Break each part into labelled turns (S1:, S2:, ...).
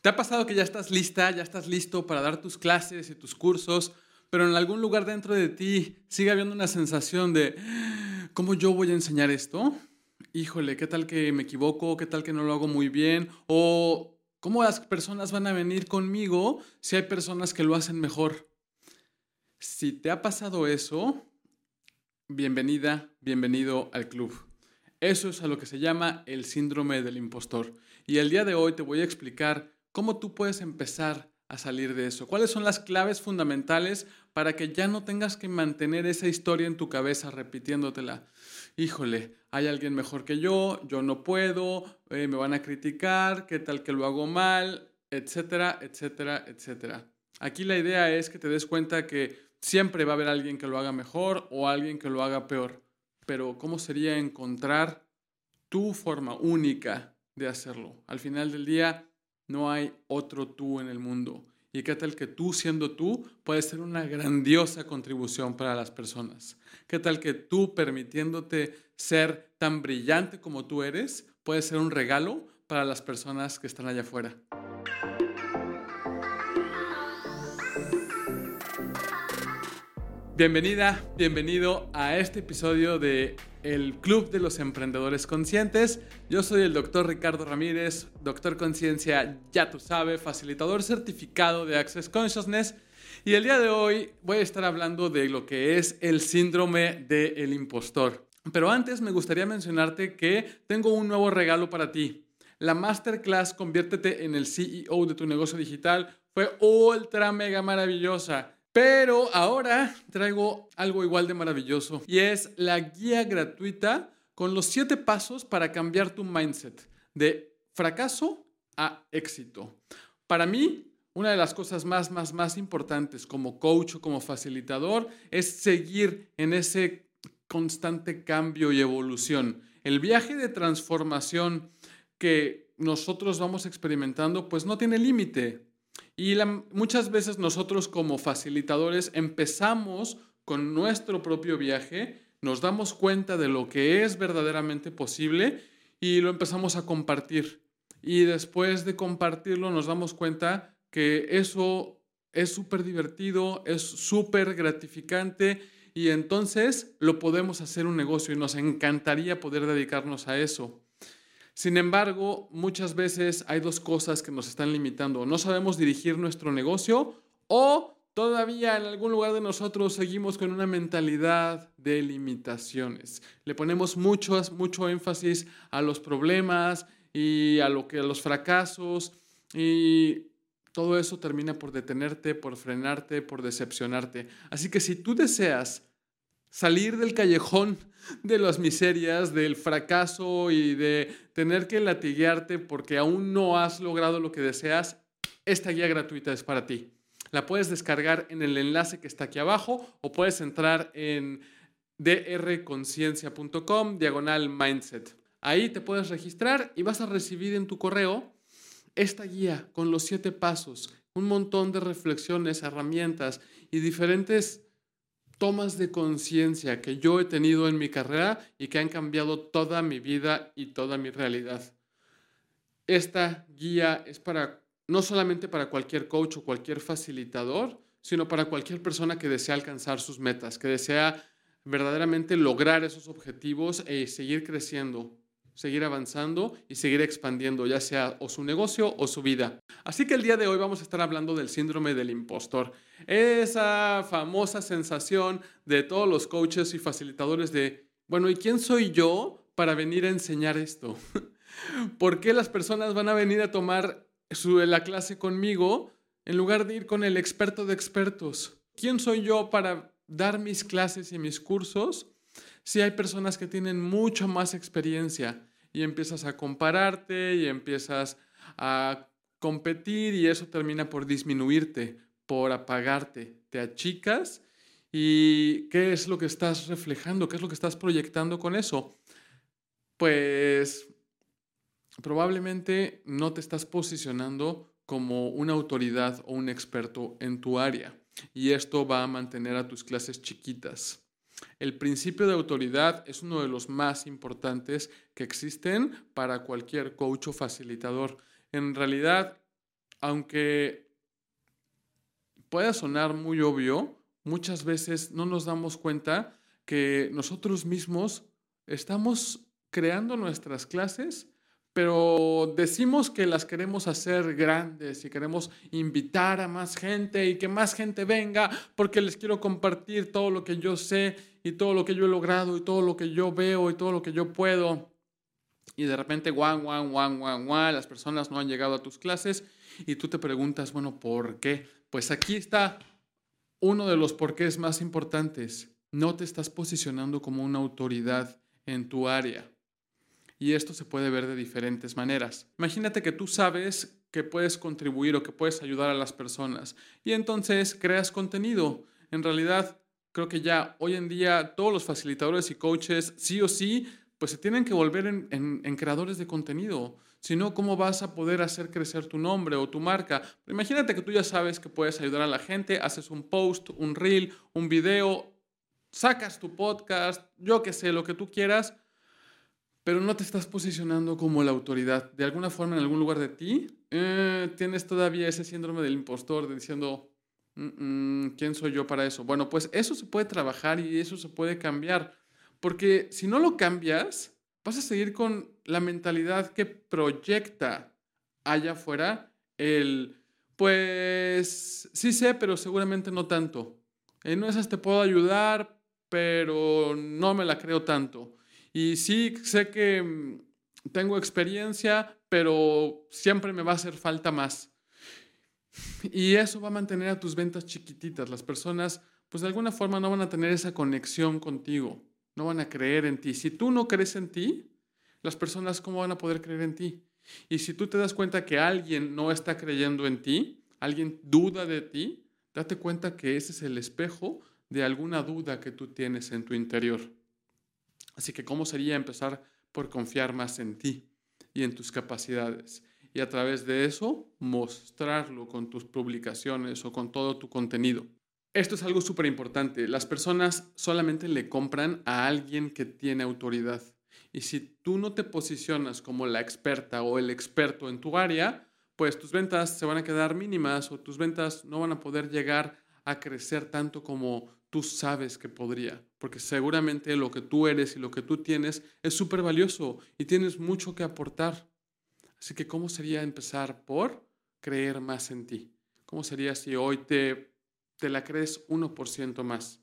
S1: ¿Te ha pasado que ya estás lista, ya estás listo para dar tus clases y tus cursos, pero en algún lugar dentro de ti sigue habiendo una sensación de, ¿cómo yo voy a enseñar esto? Híjole, ¿qué tal que me equivoco? ¿Qué tal que no lo hago muy bien? ¿O cómo las personas van a venir conmigo si hay personas que lo hacen mejor? Si te ha pasado eso, bienvenida, bienvenido al club. Eso es a lo que se llama el síndrome del impostor. Y el día de hoy te voy a explicar cómo tú puedes empezar a salir de eso. ¿Cuáles son las claves fundamentales para que ya no tengas que mantener esa historia en tu cabeza repitiéndotela? Híjole, hay alguien mejor que yo, yo no puedo, eh, me van a criticar, qué tal que lo hago mal, etcétera, etcétera, etcétera. Aquí la idea es que te des cuenta que siempre va a haber alguien que lo haga mejor o alguien que lo haga peor. Pero ¿cómo sería encontrar tu forma única de hacerlo? Al final del día, no hay otro tú en el mundo. Y qué tal que tú siendo tú puedes ser una grandiosa contribución para las personas. Qué tal que tú permitiéndote ser tan brillante como tú eres, puedes ser un regalo para las personas que están allá afuera. Bienvenida, bienvenido a este episodio de el Club de los Emprendedores Conscientes. Yo soy el doctor Ricardo Ramírez, doctor conciencia, ya tú sabes, facilitador certificado de Access Consciousness. Y el día de hoy voy a estar hablando de lo que es el síndrome del impostor. Pero antes me gustaría mencionarte que tengo un nuevo regalo para ti. La masterclass Conviértete en el CEO de tu negocio digital fue ultra mega maravillosa. Pero ahora traigo algo igual de maravilloso y es la guía gratuita con los siete pasos para cambiar tu mindset de fracaso a éxito. Para mí, una de las cosas más, más, más importantes como coach o como facilitador es seguir en ese constante cambio y evolución. El viaje de transformación que nosotros vamos experimentando, pues no tiene límite. Y muchas veces nosotros como facilitadores empezamos con nuestro propio viaje, nos damos cuenta de lo que es verdaderamente posible y lo empezamos a compartir. Y después de compartirlo nos damos cuenta que eso es súper divertido, es súper gratificante y entonces lo podemos hacer un negocio y nos encantaría poder dedicarnos a eso. Sin embargo, muchas veces hay dos cosas que nos están limitando. No sabemos dirigir nuestro negocio o todavía en algún lugar de nosotros seguimos con una mentalidad de limitaciones. Le ponemos mucho, mucho énfasis a los problemas y a, lo que, a los fracasos y todo eso termina por detenerte, por frenarte, por decepcionarte. Así que si tú deseas salir del callejón de las miserias, del fracaso y de tener que latiguearte porque aún no has logrado lo que deseas, esta guía gratuita es para ti. La puedes descargar en el enlace que está aquí abajo o puedes entrar en drconciencia.com diagonal mindset. Ahí te puedes registrar y vas a recibir en tu correo esta guía con los siete pasos, un montón de reflexiones, herramientas y diferentes tomas de conciencia que yo he tenido en mi carrera y que han cambiado toda mi vida y toda mi realidad. Esta guía es para no solamente para cualquier coach o cualquier facilitador, sino para cualquier persona que desea alcanzar sus metas, que desea verdaderamente lograr esos objetivos e seguir creciendo seguir avanzando y seguir expandiendo, ya sea o su negocio o su vida. Así que el día de hoy vamos a estar hablando del síndrome del impostor. Esa famosa sensación de todos los coaches y facilitadores de, bueno, ¿y quién soy yo para venir a enseñar esto? ¿Por qué las personas van a venir a tomar su, la clase conmigo en lugar de ir con el experto de expertos? ¿Quién soy yo para dar mis clases y mis cursos si hay personas que tienen mucha más experiencia y empiezas a compararte y empiezas a competir y eso termina por disminuirte, por apagarte, te achicas y ¿qué es lo que estás reflejando? ¿Qué es lo que estás proyectando con eso? Pues probablemente no te estás posicionando como una autoridad o un experto en tu área y esto va a mantener a tus clases chiquitas. El principio de autoridad es uno de los más importantes que existen para cualquier coach o facilitador. En realidad, aunque pueda sonar muy obvio, muchas veces no nos damos cuenta que nosotros mismos estamos creando nuestras clases, pero decimos que las queremos hacer grandes y queremos invitar a más gente y que más gente venga porque les quiero compartir todo lo que yo sé y todo lo que yo he logrado y todo lo que yo veo y todo lo que yo puedo. Y de repente, guan, guan, guan, guan, guan, las personas no han llegado a tus clases y tú te preguntas, bueno, ¿por qué? Pues aquí está uno de los porqués más importantes. No te estás posicionando como una autoridad en tu área. Y esto se puede ver de diferentes maneras. Imagínate que tú sabes que puedes contribuir o que puedes ayudar a las personas y entonces creas contenido. En realidad, creo que ya hoy en día todos los facilitadores y coaches, sí o sí, pues se tienen que volver en, creadores de contenido. Si no, ¿cómo vas a poder hacer crecer tu nombre o tu marca? imagínate que tú ya sabes que puedes ayudar a la gente, haces un post, un reel, un video, sacas tu podcast, yo qué sé, lo que tú quieras, pero no te estás posicionando como la autoridad. De alguna forma, en algún lugar de ti, eh, tienes todavía ese síndrome del impostor de diciendo, ¿quién soy yo para eso? Bueno, pues eso se puede trabajar y eso se puede cambiar. Porque si no lo cambias, vas a seguir con la mentalidad que proyecta allá afuera el, pues sí sé, pero seguramente no tanto. En esas te puedo ayudar, pero no me la creo tanto. Y sí sé que mm, tengo experiencia, pero siempre me va a hacer falta más. Y eso va a mantener a tus ventas chiquititas. Las personas, pues de alguna forma no van a tener esa conexión contigo no van a creer en ti. Si tú no crees en ti, las personas cómo van a poder creer en ti. Y si tú te das cuenta que alguien no está creyendo en ti, alguien duda de ti, date cuenta que ese es el espejo de alguna duda que tú tienes en tu interior. Así que, ¿cómo sería empezar por confiar más en ti y en tus capacidades? Y a través de eso, mostrarlo con tus publicaciones o con todo tu contenido. Esto es algo súper importante. Las personas solamente le compran a alguien que tiene autoridad. Y si tú no te posicionas como la experta o el experto en tu área, pues tus ventas se van a quedar mínimas o tus ventas no van a poder llegar a crecer tanto como tú sabes que podría. Porque seguramente lo que tú eres y lo que tú tienes es súper valioso y tienes mucho que aportar. Así que, ¿cómo sería empezar por creer más en ti? ¿Cómo sería si hoy te te la crees 1% más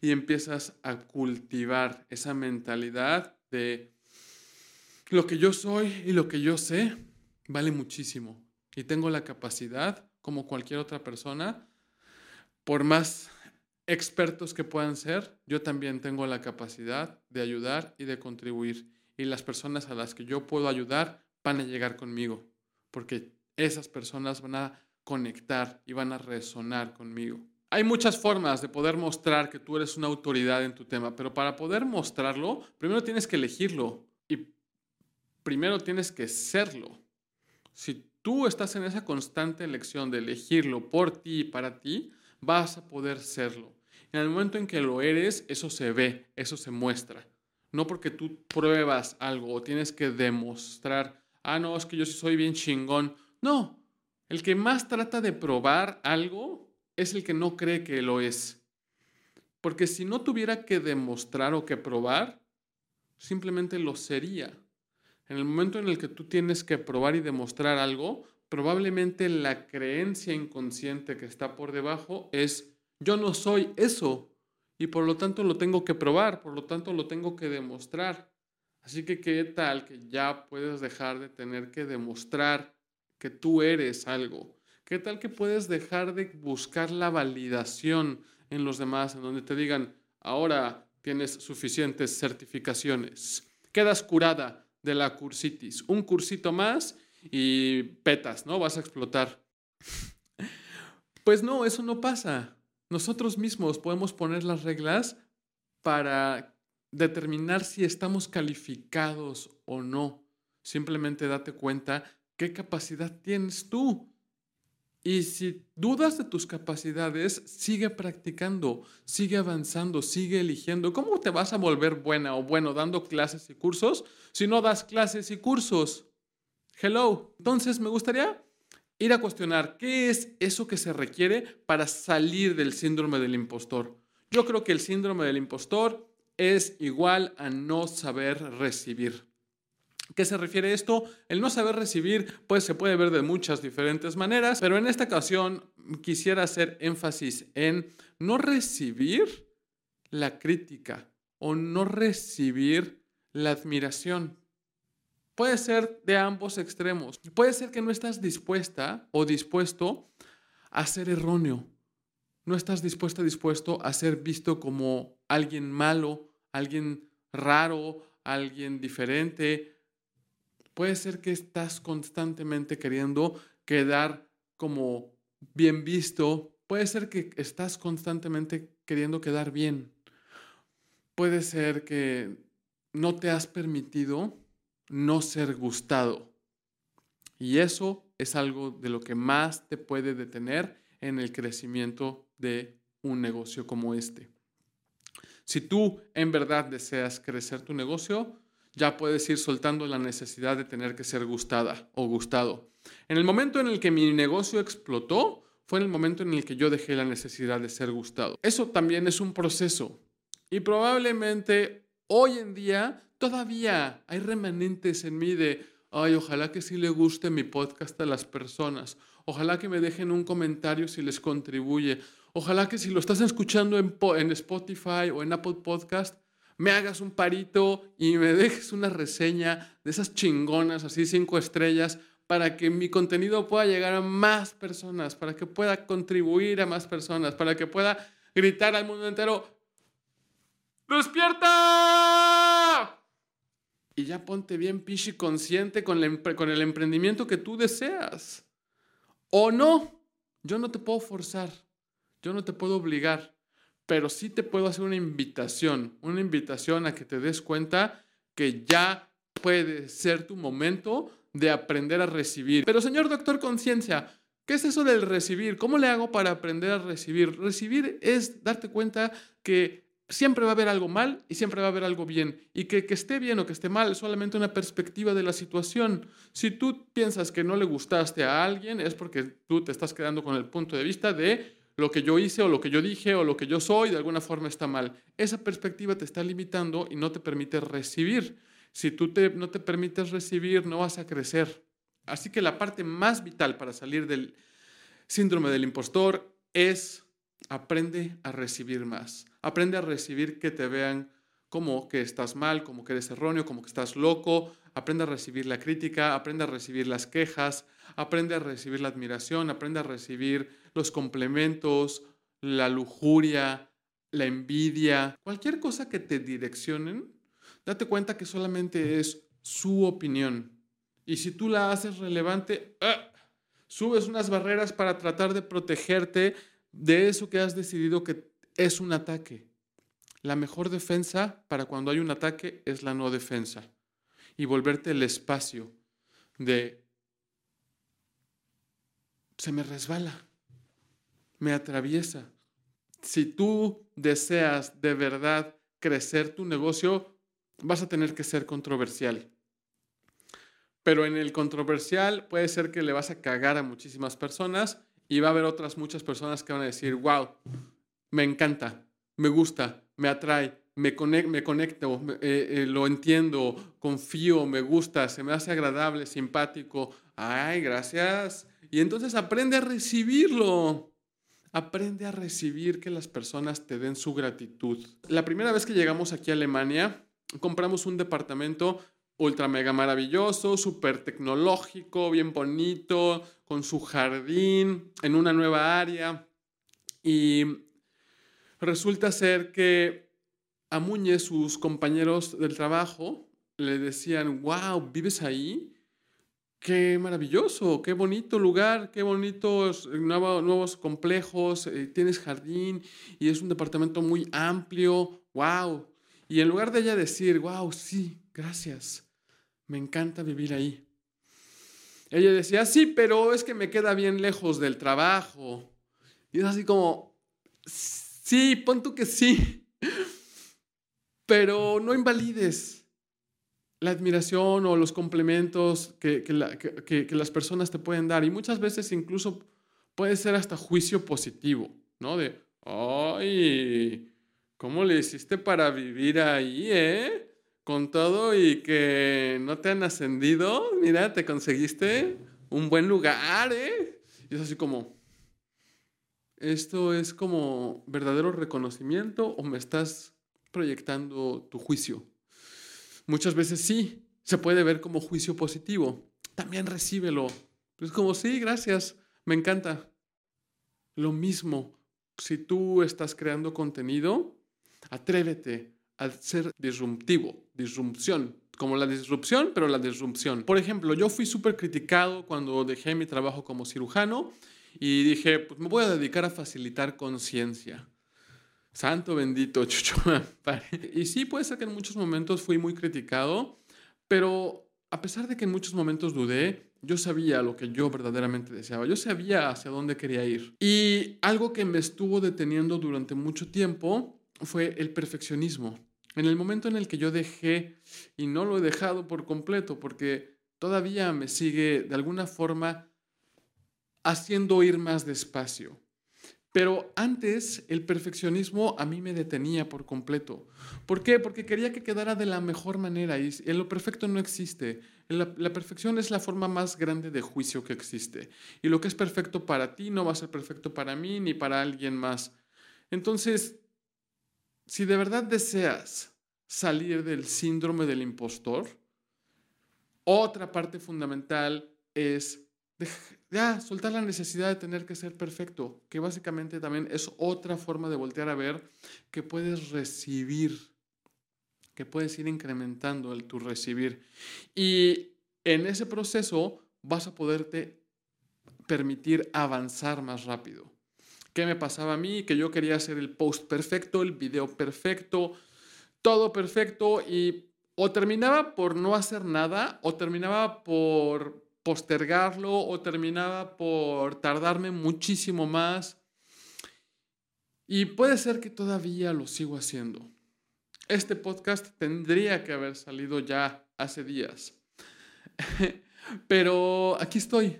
S1: y empiezas a cultivar esa mentalidad de lo que yo soy y lo que yo sé vale muchísimo y tengo la capacidad, como cualquier otra persona, por más expertos que puedan ser, yo también tengo la capacidad de ayudar y de contribuir. Y las personas a las que yo puedo ayudar van a llegar conmigo, porque esas personas van a conectar y van a resonar conmigo. Hay muchas formas de poder mostrar que tú eres una autoridad en tu tema, pero para poder mostrarlo, primero tienes que elegirlo y primero tienes que serlo. Si tú estás en esa constante elección de elegirlo por ti y para ti, vas a poder serlo. En el momento en que lo eres, eso se ve, eso se muestra. No porque tú pruebas algo o tienes que demostrar, ah, no, es que yo sí soy bien chingón. No, el que más trata de probar algo es el que no cree que lo es. Porque si no tuviera que demostrar o que probar, simplemente lo sería. En el momento en el que tú tienes que probar y demostrar algo, probablemente la creencia inconsciente que está por debajo es yo no soy eso y por lo tanto lo tengo que probar, por lo tanto lo tengo que demostrar. Así que qué tal que ya puedes dejar de tener que demostrar que tú eres algo? ¿Qué tal que puedes dejar de buscar la validación en los demás, en donde te digan, ahora tienes suficientes certificaciones, quedas curada de la cursitis, un cursito más y petas, ¿no? Vas a explotar. Pues no, eso no pasa. Nosotros mismos podemos poner las reglas para determinar si estamos calificados o no. Simplemente date cuenta ¿Qué capacidad tienes tú? Y si dudas de tus capacidades, sigue practicando, sigue avanzando, sigue eligiendo. ¿Cómo te vas a volver buena o bueno dando clases y cursos si no das clases y cursos? Hello. Entonces, me gustaría ir a cuestionar qué es eso que se requiere para salir del síndrome del impostor. Yo creo que el síndrome del impostor es igual a no saber recibir. ¿Qué se refiere a esto? El no saber recibir pues se puede ver de muchas diferentes maneras, pero en esta ocasión quisiera hacer énfasis en no recibir la crítica o no recibir la admiración. Puede ser de ambos extremos. Puede ser que no estás dispuesta o dispuesto a ser erróneo. No estás dispuesta, dispuesto a ser visto como alguien malo, alguien raro, alguien diferente. Puede ser que estás constantemente queriendo quedar como bien visto. Puede ser que estás constantemente queriendo quedar bien. Puede ser que no te has permitido no ser gustado. Y eso es algo de lo que más te puede detener en el crecimiento de un negocio como este. Si tú en verdad deseas crecer tu negocio, ya puedes ir soltando la necesidad de tener que ser gustada o gustado. En el momento en el que mi negocio explotó, fue en el momento en el que yo dejé la necesidad de ser gustado. Eso también es un proceso. Y probablemente hoy en día todavía hay remanentes en mí de, ay, ojalá que sí le guste mi podcast a las personas. Ojalá que me dejen un comentario si les contribuye. Ojalá que si lo estás escuchando en, en Spotify o en Apple Podcast, me hagas un parito y me dejes una reseña de esas chingonas, así cinco estrellas, para que mi contenido pueda llegar a más personas, para que pueda contribuir a más personas, para que pueda gritar al mundo entero, ¡Despierta! Y ya ponte bien pichi consciente con, con el emprendimiento que tú deseas. O no, yo no te puedo forzar, yo no te puedo obligar, pero sí te puedo hacer una invitación, una invitación a que te des cuenta que ya puede ser tu momento de aprender a recibir. Pero señor doctor conciencia, ¿qué es eso del recibir? ¿Cómo le hago para aprender a recibir? Recibir es darte cuenta que siempre va a haber algo mal y siempre va a haber algo bien. Y que, que esté bien o que esté mal es solamente una perspectiva de la situación. Si tú piensas que no le gustaste a alguien, es porque tú te estás quedando con el punto de vista de lo que yo hice o lo que yo dije o lo que yo soy, de alguna forma está mal. Esa perspectiva te está limitando y no te permite recibir. Si tú te, no te permites recibir, no vas a crecer. Así que la parte más vital para salir del síndrome del impostor es aprende a recibir más. Aprende a recibir que te vean como que estás mal, como que eres erróneo, como que estás loco. Aprende a recibir la crítica, aprende a recibir las quejas, aprende a recibir la admiración, aprende a recibir los complementos, la lujuria, la envidia, cualquier cosa que te direccionen. Date cuenta que solamente es su opinión. Y si tú la haces relevante, ¡ah! subes unas barreras para tratar de protegerte de eso que has decidido que es un ataque. La mejor defensa para cuando hay un ataque es la no defensa. Y volverte el espacio de se me resbala, me atraviesa. Si tú deseas de verdad crecer tu negocio, vas a tener que ser controversial. Pero en el controversial puede ser que le vas a cagar a muchísimas personas y va a haber otras muchas personas que van a decir, wow, me encanta, me gusta, me atrae, me, conecto, eh, eh, lo entiendo, confío, me gusta, se me hace agradable, simpático. Ay, gracias. Y entonces aprende a recibirlo. Aprende a recibir que las personas te den su gratitud. La primera vez que llegamos aquí a Alemania, compramos un departamento ultra mega maravilloso, súper tecnológico, bien bonito, con su jardín, en una nueva área. Y resulta ser que a Muñe, sus compañeros del trabajo, le decían, wow, ¿vives ahí? Qué maravilloso, qué bonito lugar, qué bonitos nuevos, nuevos complejos, eh, tienes jardín y es un departamento muy amplio, wow. Y en lugar de ella decir, wow, sí, gracias, me encanta vivir ahí, ella decía, sí, pero es que me queda bien lejos del trabajo. Y es así como, sí, pon tú que sí, pero no invalides la admiración o los complementos que, que, las personas te pueden dar. Y muchas veces incluso puede ser hasta juicio positivo, ¿no? De, ay, ¿cómo le hiciste para vivir ahí, eh? Con todo y que no te han ascendido, mira, te conseguiste un buen lugar, ¿eh? Y es así como, ¿esto es como verdadero reconocimiento o me estás proyectando tu juicio? Muchas veces sí, se puede ver como juicio positivo. También recíbelo. Es como, sí, gracias, me encanta. Lo mismo, si tú estás creando contenido, atrévete a ser disruptivo, disrupción, como la disrupción, pero la disrupción. Por ejemplo, yo fui súper criticado cuando dejé mi trabajo como cirujano y dije, pues me voy a dedicar a facilitar conciencia. Santo bendito, Chucho. y sí, puede ser que en muchos momentos fui muy criticado, pero a pesar de que en muchos momentos dudé, yo sabía lo que yo verdaderamente deseaba. Yo sabía hacia dónde quería ir. Y algo que me estuvo deteniendo durante mucho tiempo fue el perfeccionismo. En el momento en el que yo dejé, y no lo he dejado por completo, porque todavía me sigue de alguna forma haciendo ir más despacio. Pero antes el perfeccionismo a mí me detenía por completo. ¿Por qué? Porque quería que quedara de la mejor manera y lo perfecto no existe. La, la, perfección es la forma más grande de juicio que existe. Y lo que es perfecto para ti no va a ser perfecto para mí ni para alguien más. Entonces, si de verdad deseas salir del síndrome del impostor, otra parte fundamental es ya soltar la necesidad de tener que ser perfecto, que básicamente también es otra forma de voltear a ver que puedes recibir, que puedes ir incrementando el tu recibir. Y en ese proceso vas a poderte permitir avanzar más rápido. ¿Qué me pasaba a mí? Que yo quería hacer el post perfecto, el video perfecto, todo perfecto y o terminaba por no hacer nada o terminaba por postergarlo o terminaba por tardarme muchísimo más. Y puede ser que todavía lo sigo haciendo. Este podcast tendría que haber salido ya hace días. Pero aquí estoy.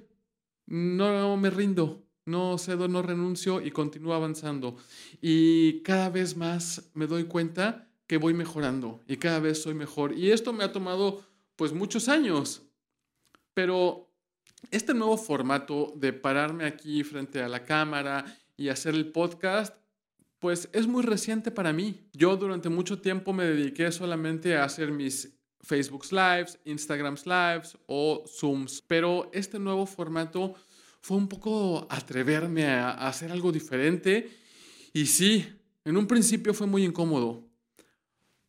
S1: No me rindo, no cedo, no renuncio y continúo avanzando. Y cada vez más me doy cuenta que voy mejorando y cada vez soy mejor. Y esto me ha tomado pues muchos años. Pero este nuevo formato de pararme aquí frente a la cámara y hacer el podcast, pues es muy reciente para mí. Yo durante mucho tiempo me dediqué solamente a hacer mis Facebook Lives, Instagram Lives o Zooms, pero este nuevo formato fue un poco atreverme a hacer algo diferente y sí, en un principio fue muy incómodo,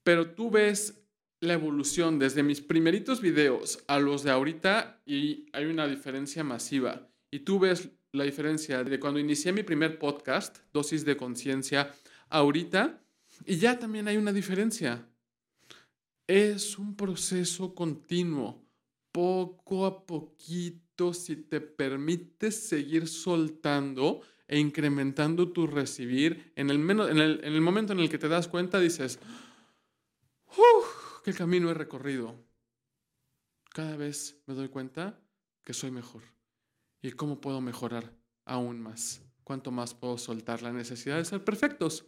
S1: pero tú ves la evolución desde mis primeritos videos a los de ahorita y hay una diferencia masiva. Y tú ves la diferencia de cuando inicié mi primer podcast, Dosis de Conciencia, ahorita, y ya también hay una diferencia. Es un proceso continuo, poco a poquito, si te permites seguir soltando e incrementando tu recibir, en el, en el, en el momento en el que te das cuenta, dices, el camino he recorrido, cada vez me doy cuenta que soy mejor. ¿Y cómo puedo mejorar aún más? ¿Cuánto más puedo soltar la necesidad de ser perfectos?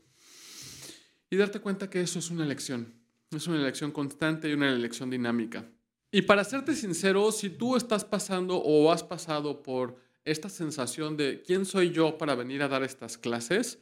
S1: Y darte cuenta que eso es una elección. Es una elección constante y una elección dinámica. Y para serte sincero, si tú estás pasando o has pasado por esta sensación de quién soy yo para venir a dar estas clases,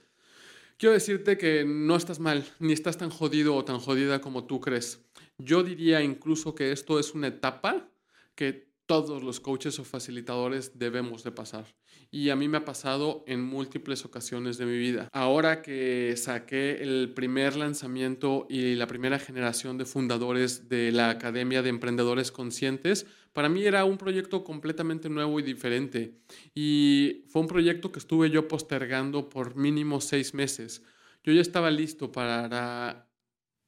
S1: quiero decirte que no estás mal, ni estás tan jodido o tan jodida como tú crees. Yo diría incluso que esto es una etapa que todos los coaches o facilitadores debemos de pasar. Y a mí me ha pasado en múltiples ocasiones de mi vida. Ahora que saqué el primer lanzamiento y la primera generación de fundadores de la Academia de Emprendedores Conscientes, para mí era un proyecto completamente nuevo y diferente. Y fue un proyecto que estuve yo postergando por mínimo seis meses. Yo ya estaba listo para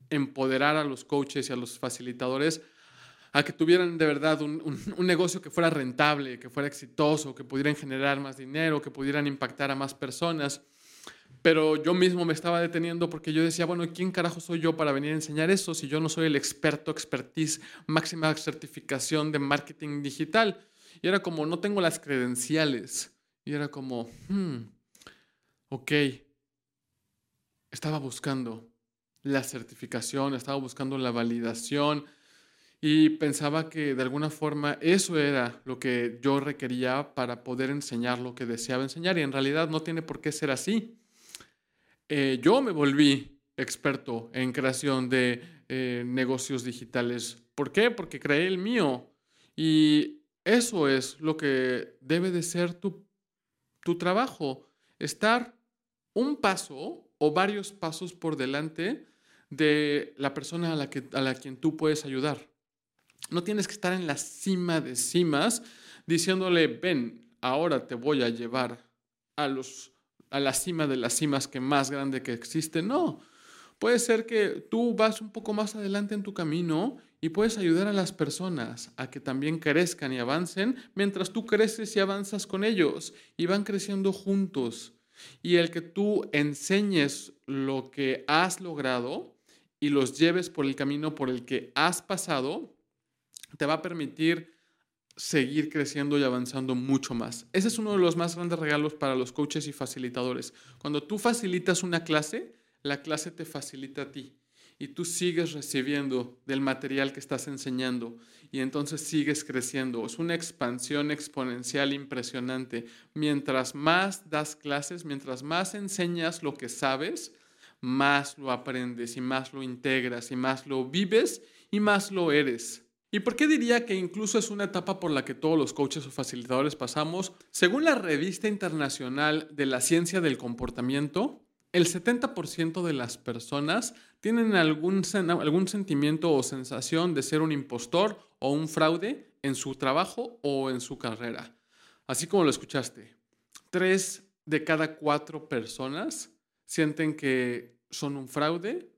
S1: empoderar a los coaches y a los facilitadores a que tuvieran de verdad un, negocio que fuera rentable, que fuera exitoso, que pudieran generar más dinero, que pudieran impactar a más personas. Pero yo mismo me estaba deteniendo porque yo decía, bueno, ¿quién carajo soy yo para venir a enseñar eso si yo no soy el experto, expertise, máxima certificación de marketing digital? Y era como, no tengo las credenciales. Y era como, hmm, ok, estaba buscando la certificación, estaba buscando la validación y pensaba que de alguna forma eso era lo que yo requería para poder enseñar lo que deseaba enseñar y en realidad no tiene por qué ser así. Eh, yo me volví experto en creación de eh, negocios digitales. ¿Por qué? Porque creé el mío. Y eso es lo que debe de ser tu, tu trabajo. Estar un paso o varios pasos por delante de la persona a la, que, a la quien tú puedes ayudar. No tienes que estar en la cima de cimas diciéndole, ven, ahora te voy a llevar a los a la cima de las cimas que más grande que existe. No, puede ser que tú vas un poco más adelante en tu camino y puedes ayudar a las personas a que también crezcan y avancen mientras tú creces y avanzas con ellos y van creciendo juntos. Y el que tú enseñes lo que has logrado y los lleves por el camino por el que has pasado, te va a permitir seguir creciendo y avanzando mucho más. Ese es uno de los más grandes regalos para los coaches y facilitadores. Cuando tú facilitas una clase, la clase te facilita a ti y tú sigues recibiendo del material que estás enseñando y entonces sigues creciendo. Es una expansión exponencial impresionante. Mientras más das clases, mientras más enseñas lo que sabes, más lo aprendes y más lo integras y más lo vives y más lo eres. ¿Y por qué diría que incluso es una etapa por la que todos los coaches o facilitadores pasamos? Según la revista internacional de la ciencia del comportamiento, el 70% de las personas tienen algún, algún sentimiento o sensación de ser un impostor o un fraude en su trabajo o en su carrera. Así como lo escuchaste, tres de cada cuatro personas sienten que son un fraude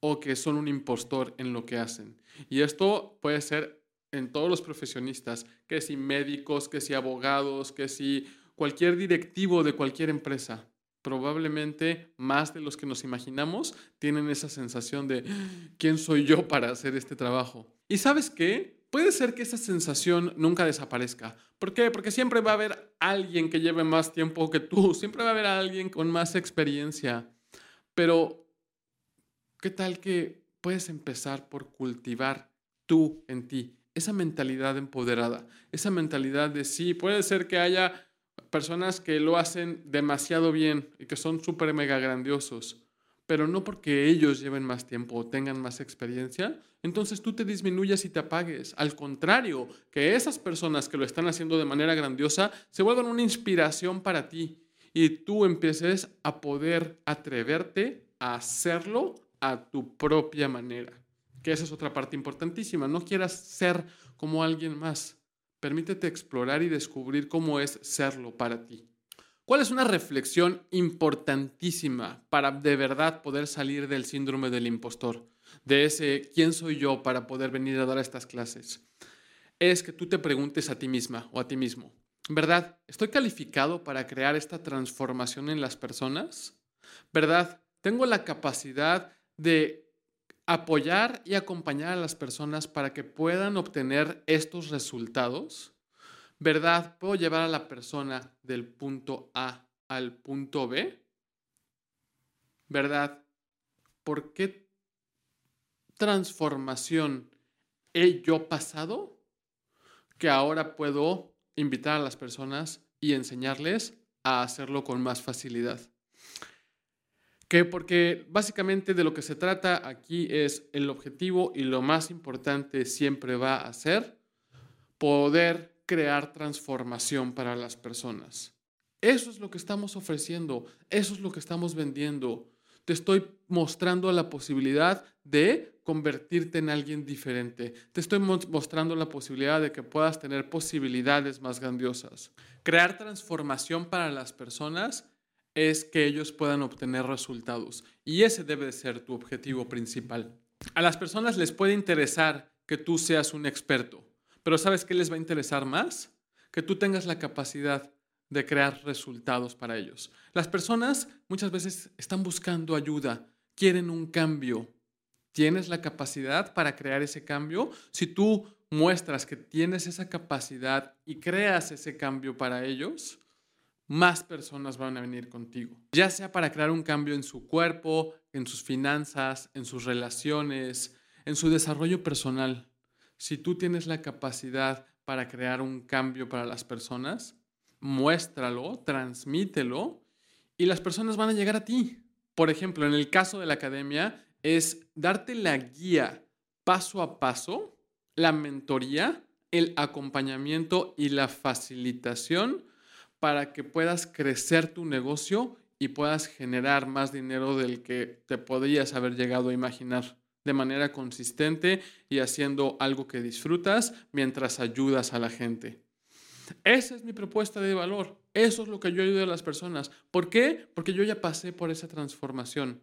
S1: o que son un impostor en lo que hacen. Y esto puede ser en todos los profesionistas, que si médicos, que si abogados, que si cualquier directivo de cualquier empresa. Probablemente más de los que nos imaginamos tienen esa sensación de ¿quién soy yo para hacer este trabajo? Y sabes qué? Puede ser que esa sensación nunca desaparezca. ¿Por qué? Porque siempre va a haber alguien que lleve más tiempo que tú, siempre va a haber alguien con más experiencia. Pero ¿Qué tal que puedes empezar por cultivar tú en ti esa mentalidad empoderada, esa mentalidad de sí, puede ser que haya personas que lo hacen demasiado bien y que son súper mega grandiosos, pero no porque ellos lleven más tiempo o tengan más experiencia, entonces tú te disminuyas y te apagues. Al contrario, que esas personas que lo están haciendo de manera grandiosa se vuelvan una inspiración para ti y tú empieces a poder atreverte a hacerlo a tu propia manera. Que esa es otra parte importantísima. No quieras ser como alguien más. Permítete explorar y descubrir cómo es serlo para ti. ¿Cuál es una reflexión importantísima para de verdad poder salir del síndrome del impostor? De ese ¿quién soy yo para poder venir a dar estas clases? Es que tú te preguntes a ti misma o a ti mismo, ¿verdad? ¿Estoy calificado para crear esta transformación en las personas? ¿Verdad? ¿Tengo la capacidad de apoyar y acompañar a las personas para que puedan obtener estos resultados, ¿verdad? ¿Puedo llevar a la persona del punto A al punto B? ¿Verdad? ¿Por qué transformación he yo pasado que ahora puedo invitar a las personas y enseñarles a hacerlo con más facilidad? Que porque básicamente de lo que se trata aquí es el objetivo y lo más importante siempre va a ser poder crear transformación para las personas. Eso es lo que estamos ofreciendo, eso es lo que estamos vendiendo. Te estoy mostrando la posibilidad de convertirte en alguien diferente. Te estoy mostrando la posibilidad de que puedas tener posibilidades más grandiosas. Crear transformación para las personas es que ellos puedan obtener resultados. Y ese debe ser tu objetivo principal. A las personas les puede interesar que tú seas un experto, pero ¿sabes qué les va a interesar más? Que tú tengas la capacidad de crear resultados para ellos. Las personas muchas veces están buscando ayuda, quieren un cambio. ¿Tienes la capacidad para crear ese cambio? Si tú muestras que tienes esa capacidad y creas ese cambio para ellos, más personas van a venir contigo. Ya sea para crear un cambio en su cuerpo, en sus finanzas, en sus relaciones, en su desarrollo personal. Si tú tienes la capacidad para crear un cambio para las personas, muéstralo, transmítelo y las personas van a llegar a ti. Por ejemplo, en el caso de la academia es darte la guía paso a paso, la mentoría, el acompañamiento y la facilitación para que puedas crecer tu negocio y puedas generar más dinero del que te podrías haber llegado a imaginar de manera consistente y haciendo algo que disfrutas mientras ayudas a la gente. Esa es mi propuesta de valor. Eso es lo que yo ayudo a las personas. ¿Por qué? Porque yo ya pasé por esa transformación.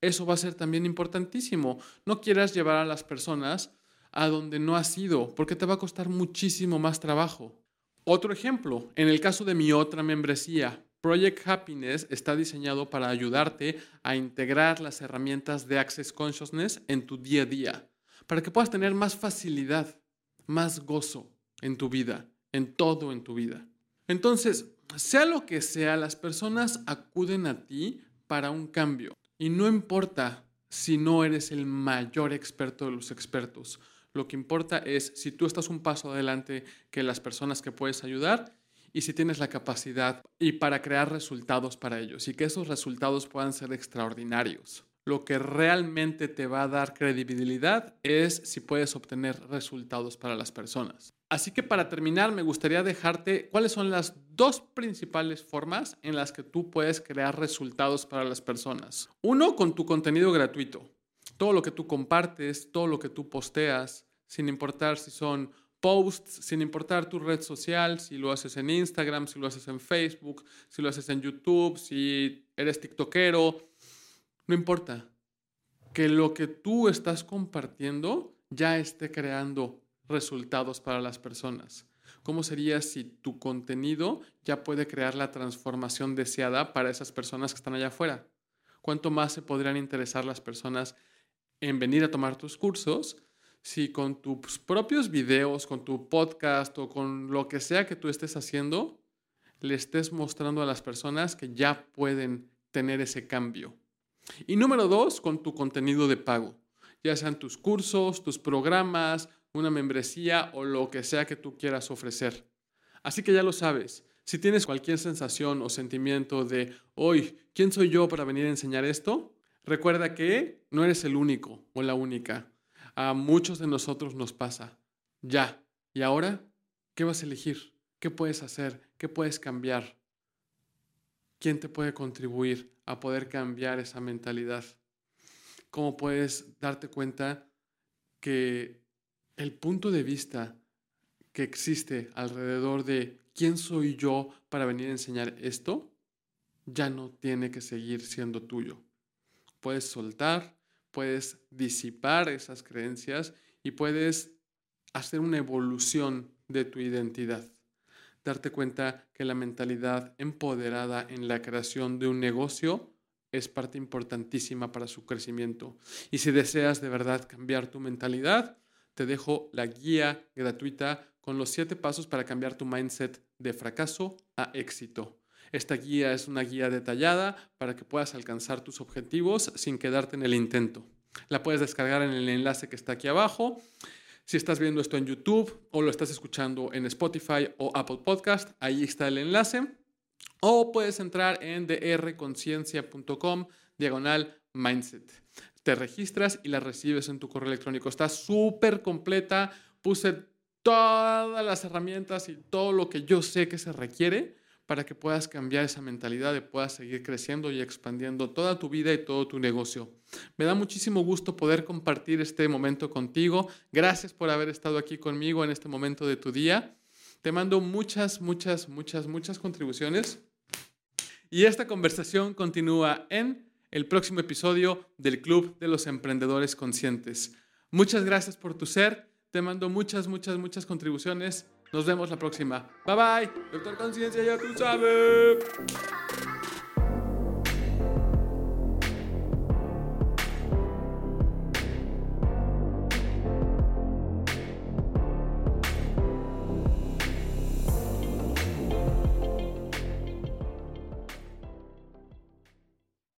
S1: Eso va a ser también importantísimo. No quieras llevar a las personas a donde no has ido, porque te va a costar muchísimo más trabajo. Otro ejemplo, en el caso de mi otra membresía, Project Happiness está diseñado para ayudarte a integrar las herramientas de Access Consciousness en tu día a día, para que puedas tener más facilidad, más gozo en tu vida, en todo en tu vida. Entonces, sea lo que sea, las personas acuden a ti para un cambio. Y no importa si no eres el mayor experto de los expertos. Lo que importa es si tú estás un paso adelante que las personas que puedes ayudar y si tienes la capacidad y para crear resultados para ellos y que esos resultados puedan ser extraordinarios. Lo que realmente te va a dar credibilidad es si puedes obtener resultados para las personas. Así que para terminar, me gustaría dejarte cuáles son las dos principales formas en las que tú puedes crear resultados para las personas. Uno, con tu contenido gratuito todo lo que tú compartes, todo lo que tú posteas, sin importar si son posts, sin importar tu red social, si lo haces en Instagram, si lo haces en Facebook, si lo haces en YouTube, si eres TikTokero, no importa. Que lo que tú estás compartiendo ya esté creando resultados para las personas. ¿Cómo sería si tu contenido ya puede crear la transformación deseada para esas personas que están allá afuera? ¿Cuánto más se podrían interesar las personas en venir a tomar tus cursos si con tus propios videos, con tu podcast o con lo que sea que tú estés haciendo, le estés mostrando a las personas que ya pueden tener ese cambio. Y número dos, con tu contenido de pago, ya sean tus cursos, tus programas, una membresía o lo que sea que tú quieras ofrecer. Así que ya lo sabes, si tienes cualquier sensación o sentimiento de, hoy, ¿quién soy yo para venir a enseñar esto? Recuerda que no eres el único o la única. A muchos de nosotros nos pasa. Ya. ¿Y ahora? ¿Qué vas a elegir? ¿Qué puedes hacer? ¿Qué puedes cambiar? ¿Quién te puede contribuir a poder cambiar esa mentalidad? ¿Cómo puedes darte cuenta que el punto de vista que existe alrededor de quién soy yo para venir a enseñar esto ya no tiene que seguir siendo tuyo? Puedes soltar, puedes disipar esas creencias y puedes hacer una evolución de tu identidad. Darte cuenta que la mentalidad empoderada en la creación de un negocio es parte importantísima para su crecimiento. Y si deseas de verdad cambiar tu mentalidad, te dejo la guía gratuita con los siete pasos para cambiar tu mindset de fracaso a éxito. Esta guía es una guía detallada para que puedas alcanzar tus objetivos sin quedarte en el intento. La puedes descargar en el enlace que está aquí abajo. Si estás viendo esto en YouTube o lo estás escuchando en Spotify o Apple Podcast, ahí está el enlace. O puedes entrar en drconciencia.com diagonal mindset. Te registras y la recibes en tu correo electrónico. Está súper completa. Puse todas las herramientas y todo lo que yo sé que se requiere para que puedas cambiar esa mentalidad y puedas seguir creciendo y expandiendo toda tu vida y todo tu negocio. Me da muchísimo gusto poder compartir este momento contigo. Gracias por haber estado aquí conmigo en este momento de tu día. Te mando muchas, muchas, muchas, muchas contribuciones. Y esta conversación continúa en el próximo episodio del Club de los Emprendedores Conscientes. Muchas gracias por tu ser. Te mando muchas, muchas, muchas contribuciones Nos vemos la próxima. Bye bye. Doctor Conciencia, ya tú sabes.